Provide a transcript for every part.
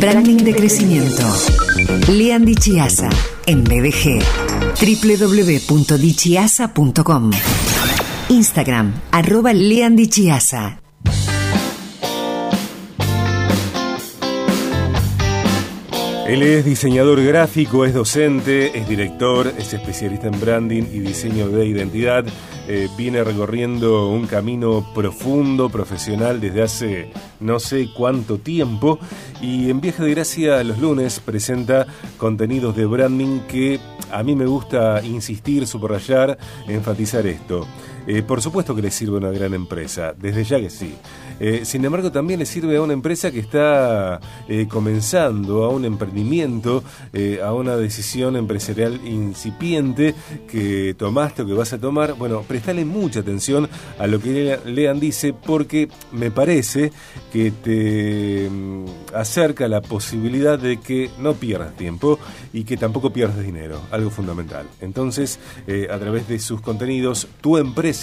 Branding de crecimiento. Lean Dichiasa en BDG. www.dichiasa.com. Instagram, arroba Lean Dichiasa. Él es diseñador gráfico, es docente, es director, es especialista en branding y diseño de identidad. Eh, viene recorriendo un camino profundo, profesional, desde hace no sé cuánto tiempo. Y en Viaje de Gracia los lunes presenta contenidos de branding que a mí me gusta insistir, subrayar, enfatizar esto. Eh, por supuesto que le sirve a una gran empresa, desde ya que sí. Eh, sin embargo, también le sirve a una empresa que está eh, comenzando, a un emprendimiento, a una decisión empresarial incipiente que tomaste o que vas a tomar. Bueno, prestale mucha atención a lo que Lean dice porque me parece que te mm, acerca la posibilidad de que no pierdas tiempo y que tampoco pierdas dinero, algo fundamental. Entonces, a través de sus contenidos, tu empresa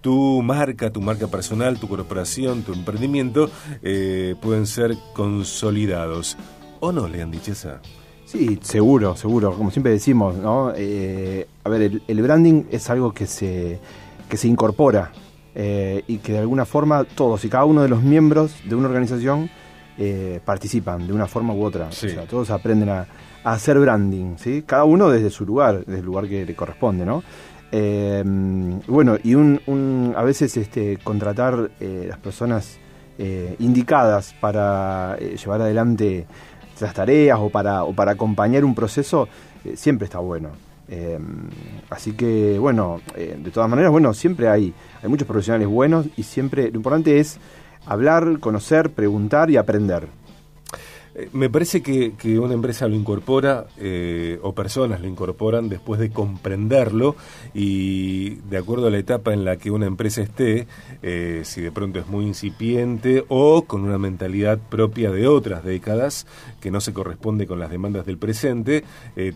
tu marca, tu marca personal, tu corporación, tu emprendimiento eh, pueden ser consolidados. ¿O no, Lean Dichesa? Sí, seguro, seguro. Como siempre decimos, ¿no? Eh, a ver, el, branding es algo que se, que se incorpora eh, y que de alguna forma todos y cada uno de los miembros de una organización participan de una forma u otra. O sea, todos aprenden a, a, hacer branding, ¿sí? Cada uno desde su lugar, desde el lugar que le corresponde, ¿no? Eh, bueno, y un, a veces este, contratar eh, las personas eh, indicadas para eh, llevar adelante las tareas o para, o para acompañar un proceso siempre está bueno. así que, bueno, de todas maneras, bueno, siempre hay, hay muchos profesionales buenos y siempre lo importante es hablar, conocer, preguntar y aprender. Eh, me parece que, una empresa lo incorpora eh, o personas lo incorporan después de comprenderlo y de acuerdo a la etapa en la que una empresa esté, eh, si de pronto es muy incipiente o con una mentalidad propia de otras décadas que no se corresponde con las demandas del presente,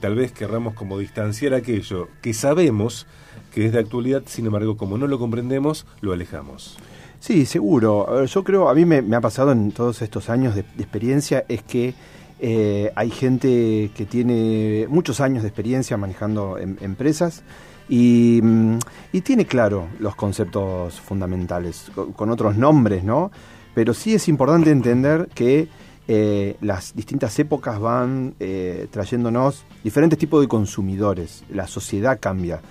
tal vez querramos como distanciar aquello que sabemos que es de actualidad, sin embargo como no lo comprendemos, lo alejamos. Sí, seguro. yo creo, a mí me, ha pasado en todos estos años de, experiencia, es que eh, hay gente que tiene muchos años de experiencia manejando em, empresas mm, y, tiene claro los conceptos fundamentales, con, otros nombres, ¿no? Pero sí es importante entender que eh, las distintas épocas van eh, trayéndonos diferentes tipos de consumidores, la sociedad cambia.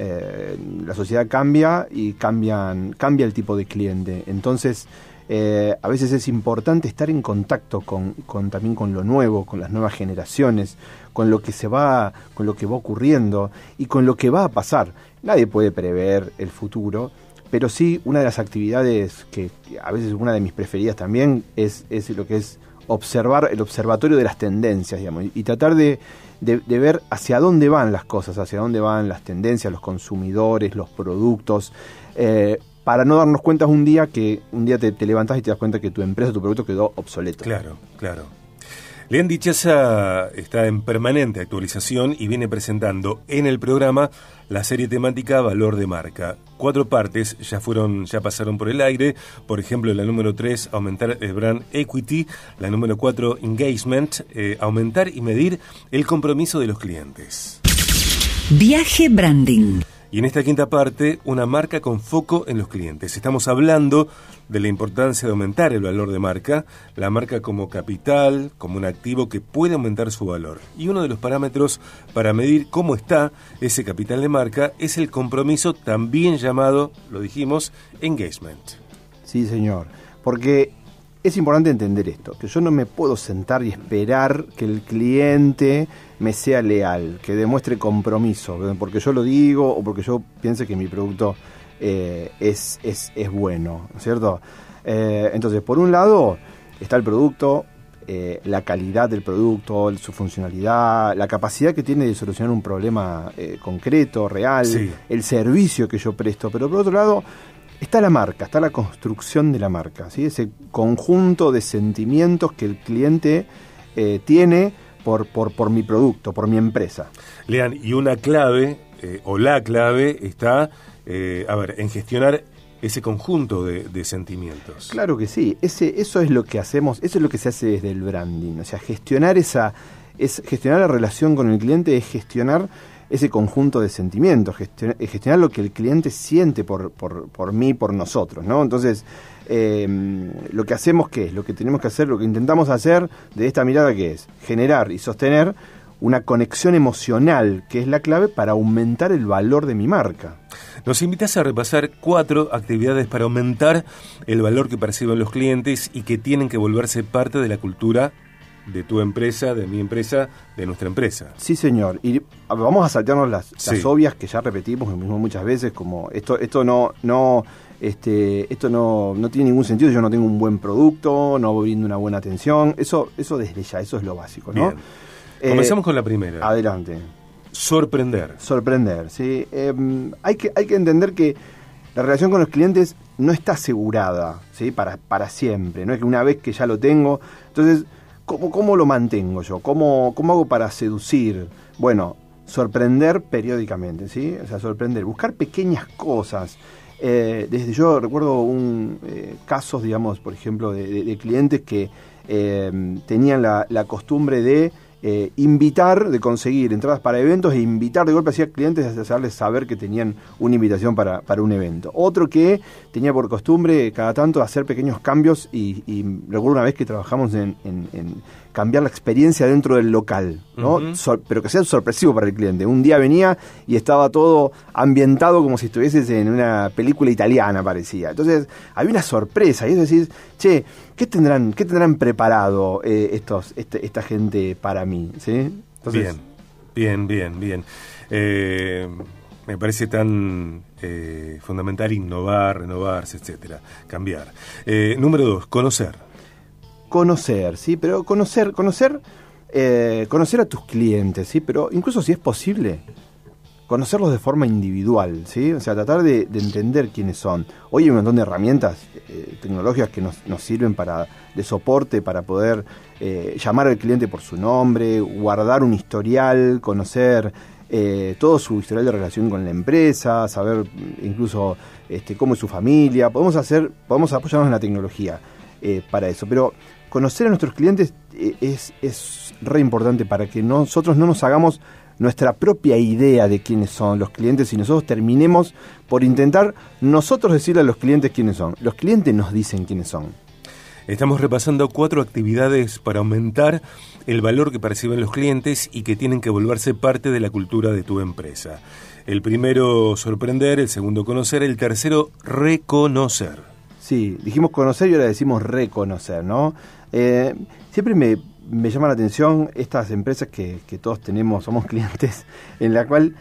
Eh, la sociedad cambia y cambian, cambia el tipo de cliente. Entonces, eh, a veces es importante estar en contacto con, también con lo nuevo, con las nuevas generaciones, con lo que se va, con lo que va ocurriendo y con lo que va a pasar. Nadie puede prever el futuro, pero sí una de las actividades que a veces una de mis preferidas también es, es lo que es observar el observatorio de las tendencias, digamos, y tratar de de, ver hacia dónde van las cosas, hacia dónde van las tendencias, los consumidores, los productos, eh, para no darnos cuenta un día que un día te, te levantás y te das cuenta que tu empresa, tu producto quedó obsoleto. Claro, claro. Lean Dichesa está en permanente actualización y viene presentando en el programa la serie temática Valor de Marca. Cuatro partes ya fueron, ya pasaron por el aire. Por ejemplo, la número 3, aumentar el brand equity. La número 4, engagement, eh, aumentar y medir el compromiso de los clientes. Viaje Branding. Y en esta quinta parte, una marca con foco en los clientes. Estamos hablando de la importancia de aumentar el valor de marca, la marca como capital, como un activo que puede aumentar su valor. Y uno de los parámetros para medir cómo está ese capital de marca es el compromiso también llamado, lo dijimos, engagement. Sí, señor. Porque es importante entender esto, que yo no me puedo sentar y esperar que el cliente me sea leal, que demuestre compromiso, porque yo lo digo o porque yo piense que mi producto eh, es, es, es, bueno, ¿cierto? Eh, entonces, por un lado está el producto, eh, la calidad del producto, su funcionalidad, la capacidad que tiene de solucionar un problema concreto, real, el servicio que yo presto, pero por otro lado está la marca, está la construcción de la marca, ¿sí? ese conjunto de sentimientos que el cliente eh, tiene por, por, por, mi producto, por mi empresa. Lean, y una clave, eh, o la clave, está, eh, a ver, en gestionar ese conjunto de, sentimientos. Claro que sí, ese, eso es lo que hacemos, eso es lo que se hace desde el branding, o sea, gestionar esa, es gestionar la relación con el cliente es gestionar ese conjunto de sentimientos, gestionar, lo que el cliente siente por, por, por mí, por nosotros, ¿no? Entonces, em, lo que hacemos, ¿qué es? Lo que tenemos que hacer, lo que intentamos hacer de esta mirada, ¿qué es? Generar y sostener una conexión emocional, que es la clave para aumentar el valor de mi marca. Nos invitas a repasar cuatro actividades para aumentar el valor que perciben los clientes y que tienen que volverse parte de la cultura de tu empresa, de mi empresa, de nuestra empresa. Sí, señor. Y vamos a saltarnos las, obvias que ya repetimos mismo muchas veces, como esto, esto no, no, este, esto no, no tiene ningún sentido, yo no tengo un buen producto, no brindo una buena atención. Eso, eso desde ya, eso es lo básico, ¿no? Eh, Comenzamos con la primera. Adelante. Sorprender. Sorprender, sí. Em, hay, que, hay que entender que la relación con los clientes no está asegurada, ¿sí? Para, para siempre. No es que una vez que ya lo tengo. Entonces, ¿cómo, cómo lo mantengo yo? ¿Cómo, ¿Cómo hago para seducir? Bueno, sorprender periódicamente, ¿sí? O sea, sorprender, buscar pequeñas cosas. Eh, desde yo recuerdo un, eh, casos, digamos, por ejemplo, de, clientes que eh, tenían la costumbre de eh, invitar, de conseguir entradas para eventos e invitar de golpe a clientes a hacerles saber que tenían una invitación para, para, un evento. Otro que tenía por costumbre cada tanto hacer pequeños cambios y, recuerdo una vez que trabajamos en, cambiar la experiencia dentro del local, ¿no? pero que sea sorpresivo para el cliente. Un día venía y estaba todo ambientado como si estuvieses en una película italiana, parecía. Entonces había una sorpresa y es decir, che, ¿qué tendrán, qué tendrán preparado eh, estos, este, esta gente para mí? ¿sí? bien, bien, bien, bien. Eh, me parece tan eh, fundamental innovar, renovarse, etcétera, cambiar. número dos, conocer conocer, ¿sí? Pero conocer, conocer, eh, conocer a tus clientes, ¿sí? Pero incluso si es posible, conocerlos de forma individual, ¿sí? O sea, tratar de, entender quiénes son. Hoy hay un montón de herramientas eh, tecnológicas que nos, sirven para de soporte para poder eh, llamar al cliente por su nombre, guardar un historial, conocer todo su historial de relación con la empresa, saber incluso este, cómo es su familia. Podemos hacer, podemos apoyarnos en la tecnología para eso, pero conocer a nuestros clientes eh, es, es re importante para que nosotros no nos hagamos nuestra propia idea de quiénes son los clientes y nosotros terminemos por intentar nosotros decirle a los clientes quiénes son. Los clientes nos dicen quiénes son. Estamos repasando cuatro actividades para aumentar el valor que perciben los clientes y que tienen que volverse parte de la cultura de tu empresa. El primero, sorprender, el segundo, conocer, el tercero, reconocer. Sí, dijimos conocer y ahora decimos reconocer, ¿no? Eh, siempre me, llama la atención estas empresas que, todos tenemos, somos clientes, en la cual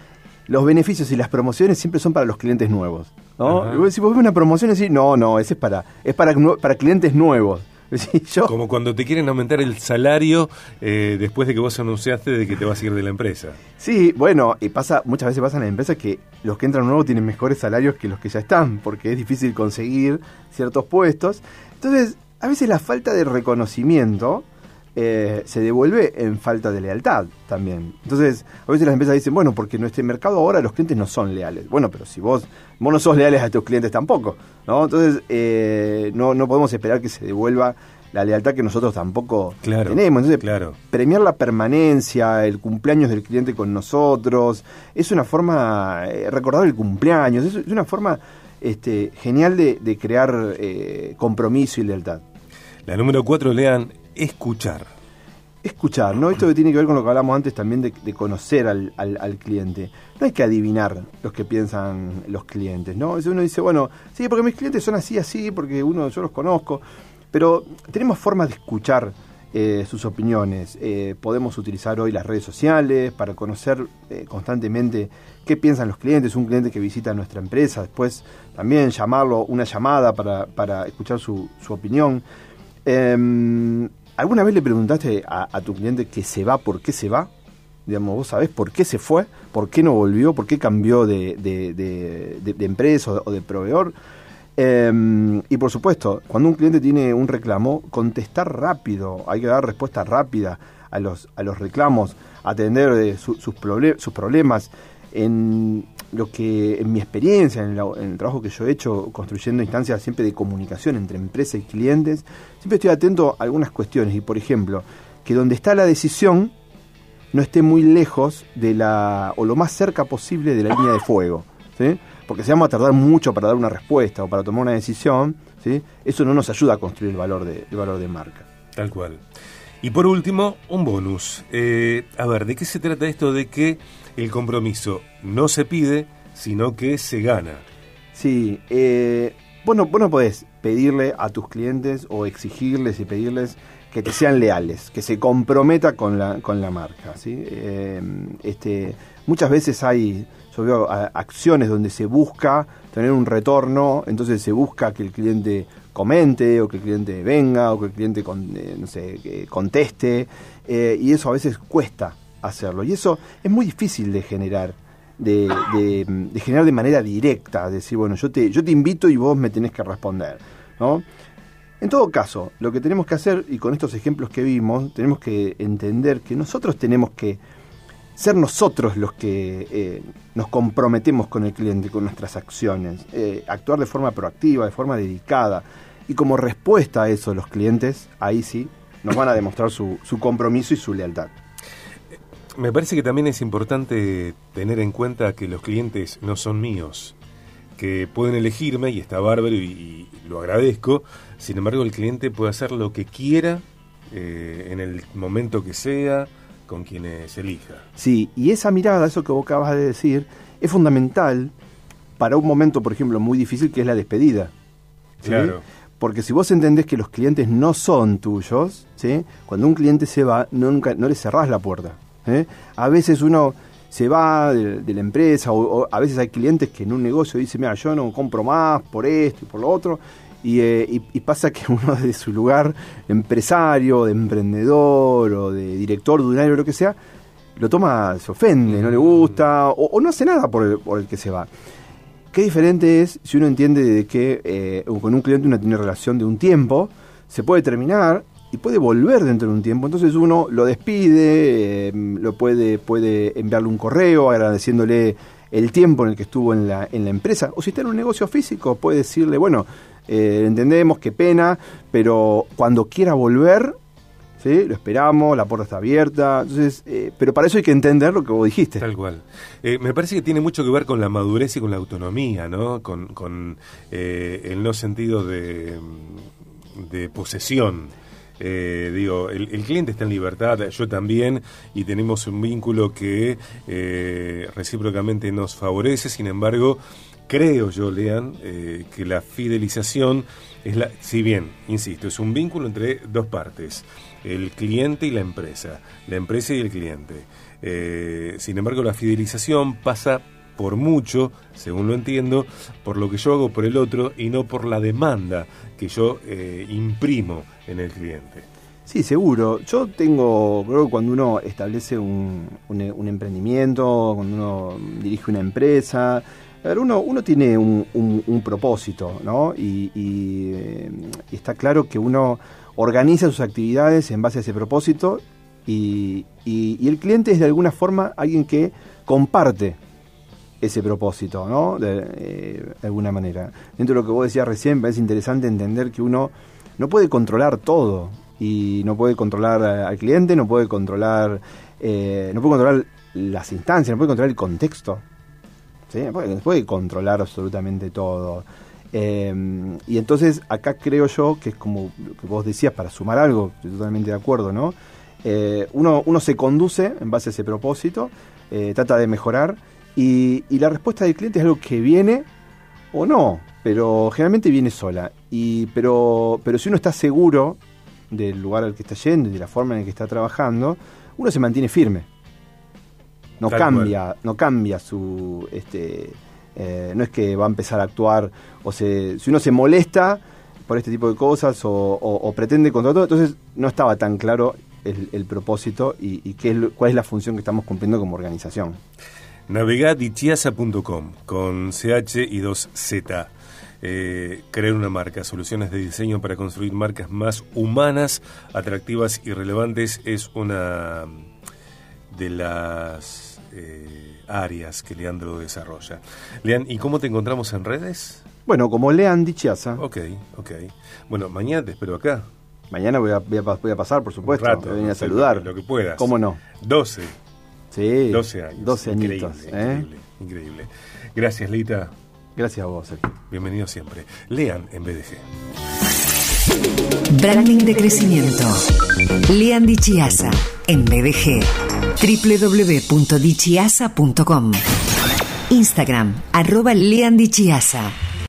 los beneficios y las promociones siempre son para los clientes nuevos. ¿no? si vos ves una promoción y no, no, ese es para, es para, para clientes nuevos. Como cuando te quieren aumentar el salario eh, después de que vos anunciaste de que te vas a ir de la empresa. Sí, bueno, y pasa, muchas veces pasa en la empresa que los que entran nuevos tienen mejores salarios que los que ya están, porque es difícil conseguir ciertos puestos. Entonces, a veces la falta de reconocimiento eh, se devuelve en falta de lealtad también. Entonces, a veces las empresas dicen, bueno, porque en nuestro mercado ahora los clientes no son leales. Bueno, pero si vos, vos no sos leales a tus clientes tampoco, ¿no? Entonces, eh, no, no podemos esperar que se devuelva la lealtad que nosotros tampoco tenemos. Entonces, claro. premiar la permanencia, el cumpleaños del cliente con nosotros, es una forma, eh, recordar el cumpleaños, es, una forma este, genial de, crear eh, compromiso y lealtad. La número cuatro, lean, escuchar. Escuchar, ¿no? Esto que tiene que ver con lo que hablamos antes también de, conocer al, al, cliente. No hay que adivinar los que piensan los clientes, ¿no? Uno dice, bueno, sí, porque mis clientes son así, así, porque uno yo los conozco. Pero tenemos formas de escuchar eh, sus opiniones. Eh, podemos utilizar hoy las redes sociales para conocer eh, constantemente qué piensan los clientes, un cliente que visita nuestra empresa, después también llamarlo, una llamada para, para escuchar su, su opinión. ¿Alguna vez le preguntaste a, tu cliente que se va, por qué se va? Digamos, ¿vos sabés por qué se fue? ¿Por qué no volvió? ¿Por qué cambió de, de empresa o de proveedor? Em, y por supuesto, cuando un cliente tiene un reclamo, contestar rápido, hay que dar respuesta rápida a los, a los reclamos, atender eh, sus, sus problemas. En, lo que en mi experiencia, en, el trabajo que yo he hecho, construyendo instancias siempre de comunicación entre empresa y clientes, siempre estoy atento a algunas cuestiones. Y por ejemplo, que donde está la decisión no esté muy lejos de la, o lo más cerca posible de la línea de fuego. ¿sí? Porque si vamos a tardar mucho para dar una respuesta o para tomar una decisión, ¿sí? eso no nos ayuda a construir el valor de, el valor de marca. Tal cual. Y por último, un bonus. Eh, a ver, ¿de qué se trata esto de que el compromiso no se pide, sino que se gana? Sí, eh, vos no podés pedirle a tus clientes o exigirles y pedirles que te sean leales, que se comprometa con la, con la marca. ¿sí? Eh, este, muchas veces hay, acciones donde se busca tener un retorno, entonces se busca que el cliente comente o que el cliente venga o que el cliente eh, no sé, conteste eh, y eso a veces cuesta hacerlo y eso es muy difícil de generar de, de, generar de manera directa decir bueno yo te yo te invito y vos me tenés que responder ¿no? en todo caso lo que tenemos que hacer y con estos ejemplos que vimos tenemos que entender que nosotros tenemos que ser nosotros los que eh, nos comprometemos con el cliente, con nuestras acciones, actuar de forma proactiva, de forma dedicada, y como respuesta a eso, los clientes, ahí sí, nos van a demostrar su, compromiso y su lealtad. Me parece que también es importante tener en cuenta que los clientes no son míos, que pueden elegirme y está bárbaro y, lo agradezco, sin embargo el cliente puede hacer lo que quiera eh, en el momento que sea, con quienes elija. Sí, y esa mirada, eso que vos acabas de decir, es fundamental para un momento, por ejemplo, muy difícil que es la despedida. Claro. Porque si vos entendés que los clientes no son tuyos, ¿sí? cuando un cliente se va, nunca, no le cerrás la puerta. A veces uno se va de, la empresa o, a veces hay clientes que en un negocio dicen, mira, yo no compro más por esto y por lo otro. Y, eh, pasa que uno de su lugar empresario, de emprendedor o de director de o lo que sea, lo toma, se ofende, no le gusta o, no hace nada por por el que se va. Qué diferente es si uno entiende de que eh, con un cliente uno tiene relación de un tiempo, se puede terminar y puede volver dentro de un tiempo. Entonces uno lo despide, eh, lo puede, puede enviarle un correo agradeciéndole el tiempo en el que estuvo en la empresa. O si está en un negocio físico, puede decirle, bueno, eh, entendemos, qué pena, pero cuando quiera volver, lo esperamos, la puerta está abierta, entonces, eh, pero para eso hay que entender lo que vos dijiste. Tal cual. Eh, me parece que tiene mucho que ver con la madurez y con la autonomía, ¿no? Con, eh, el no sentido de, de posesión. digo, el, cliente está en libertad, yo también, y tenemos un vínculo que recíprocamente nos favorece, sin embargo, creo yo, Lean, que la fidelización es la, si bien, insisto, es un vínculo entre dos partes el cliente y la empresa, la empresa y el cliente. Eh, sin embargo, la fidelización pasa por mucho, según lo entiendo, por lo que yo hago por el otro y no por la demanda que yo eh, imprimo en el cliente. Sí, seguro. Yo tengo, creo cuando uno establece un, un, emprendimiento, cuando uno dirige una empresa, uno, uno tiene un, un propósito, ¿no? Y, y, eh, está claro que uno organiza sus actividades en base a ese propósito y, el cliente es de alguna forma alguien que comparte ese propósito, ¿no? Eh, de, alguna manera. Dentro de lo que vos decías recién, es interesante entender que uno no puede controlar todo y no puede controlar al cliente, no puede controlar, eh, no puede controlar las instancias, no puede controlar el contexto, ¿sí? puede controlar absolutamente todo. Em, y entonces acá creo yo que es como lo que vos decías, para sumar algo, estoy totalmente de acuerdo, ¿no? Eh, uno, uno se conduce en base a ese propósito, eh, trata de mejorar y, la respuesta del cliente es algo que viene o no, pero generalmente viene sola. Y, pero, pero si uno está seguro del lugar al que está yendo y de la forma en la que está trabajando, uno se mantiene firme. No cambia, no cambia su este, eh, no es que va a empezar a actuar, o se, si uno se molesta por este tipo de cosas o, pretende contra todo, entonces no estaba tan claro el, propósito y, qué cuál es la función que estamos cumpliendo como organización. Navegad con CH y 2Z. Eh, crear una marca, soluciones de diseño para construir marcas más humanas, atractivas y relevantes es una de las eh, áreas que Leandro desarrolla. Lean, ¿y cómo te encontramos en redes? Bueno, como Lean Dichiasa. Ok, ok. Bueno, mañana te espero acá. Mañana voy a, voy a, pasar, por supuesto. Un rato, voy a venir a saludar. Lo que puedas. ¿Cómo no? 12. Sí. 12 años. 12 añitos. Increíble, ¿eh? increíble, increíble. Gracias, Lita. Gracias a vos, Sergio. Bienvenido siempre. Lean en BDG. Branding de crecimiento. Lean Dichiasa en BDG. www.dichiasa.com Instagram, arroba Lean Dichiasa.